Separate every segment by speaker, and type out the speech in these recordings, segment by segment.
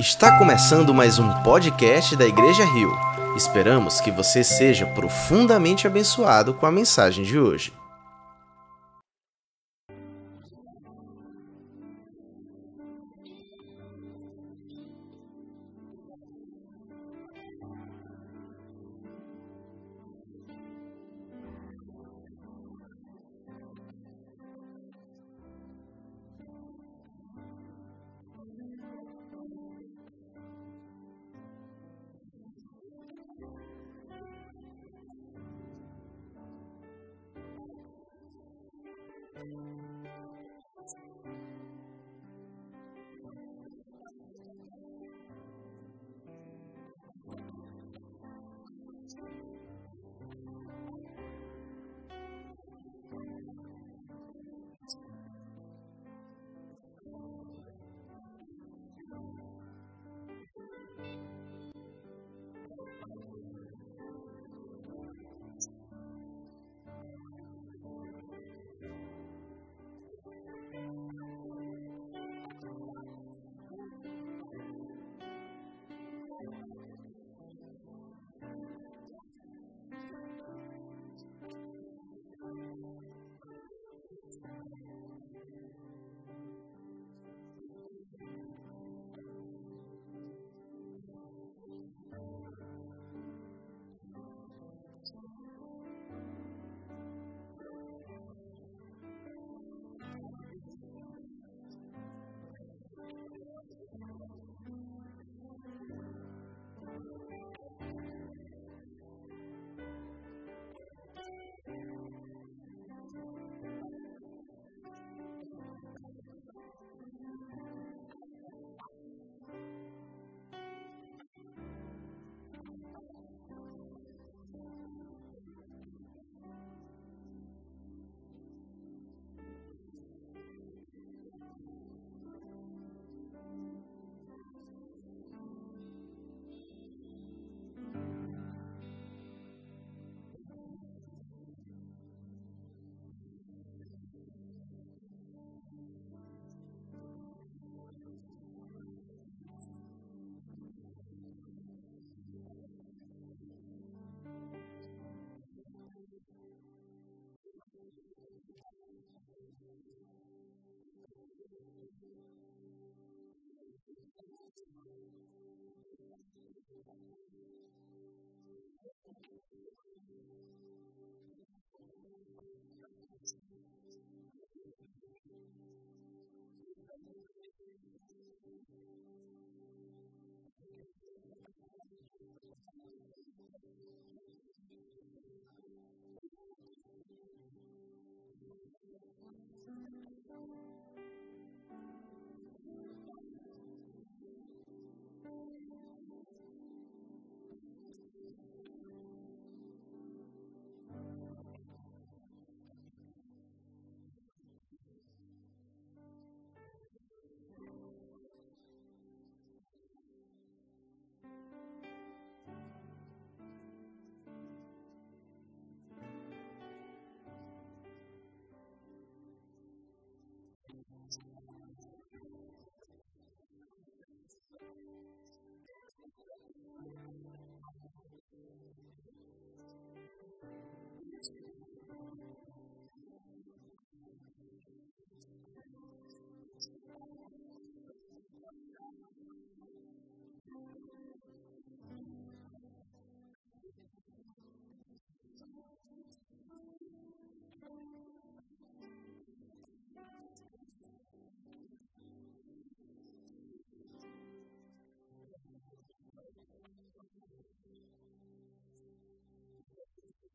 Speaker 1: Está começando mais um podcast da Igreja Rio. Esperamos que você seja profundamente abençoado com a mensagem de hoje.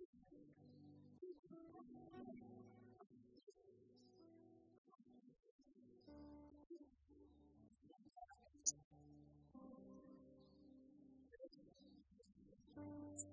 Speaker 1: pēsē pēsē pēsē pēsē,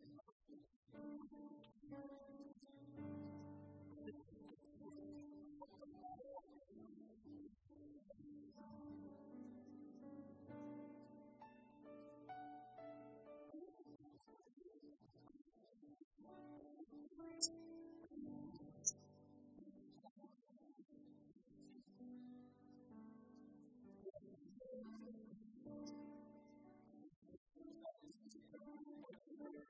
Speaker 1: Hortens alpotinus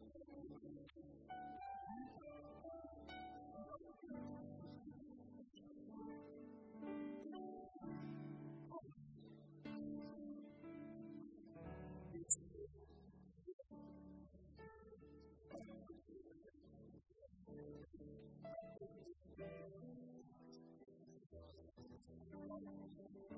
Speaker 1: eh... Lowell,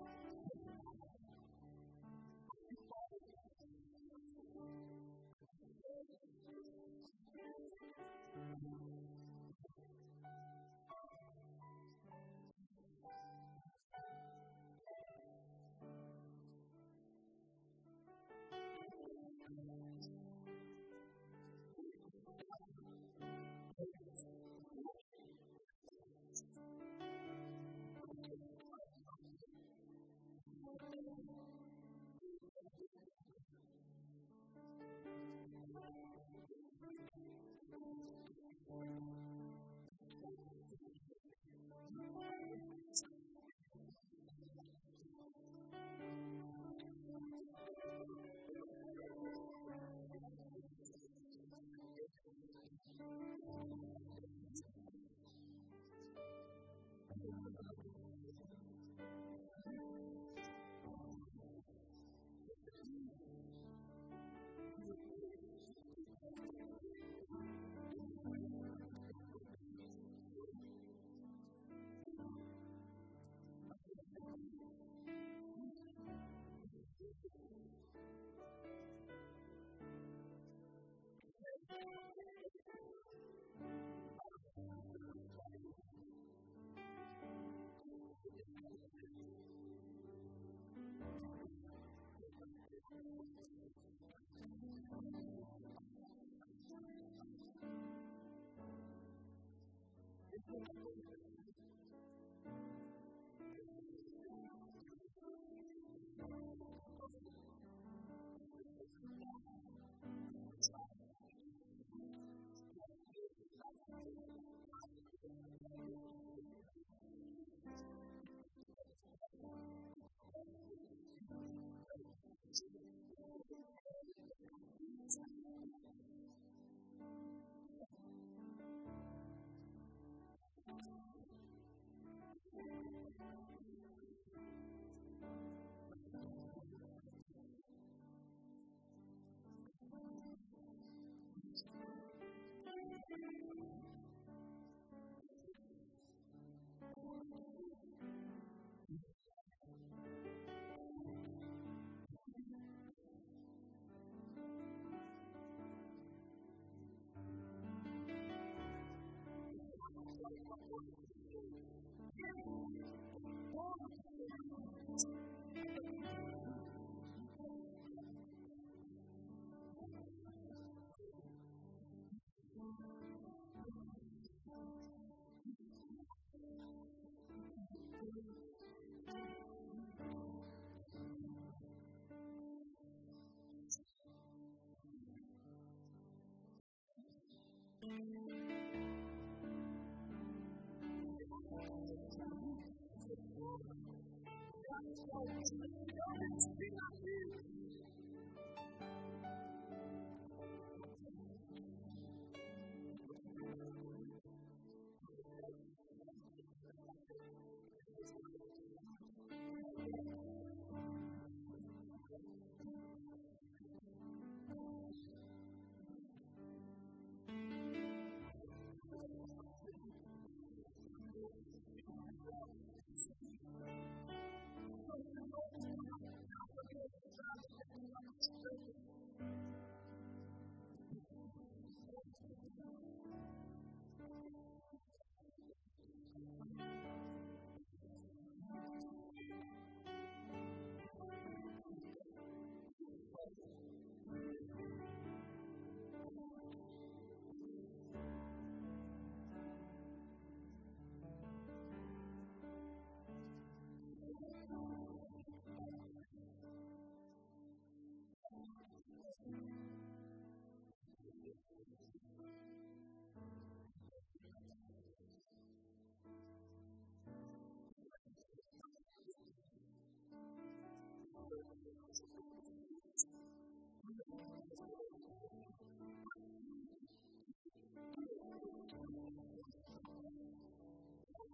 Speaker 1: Thank you.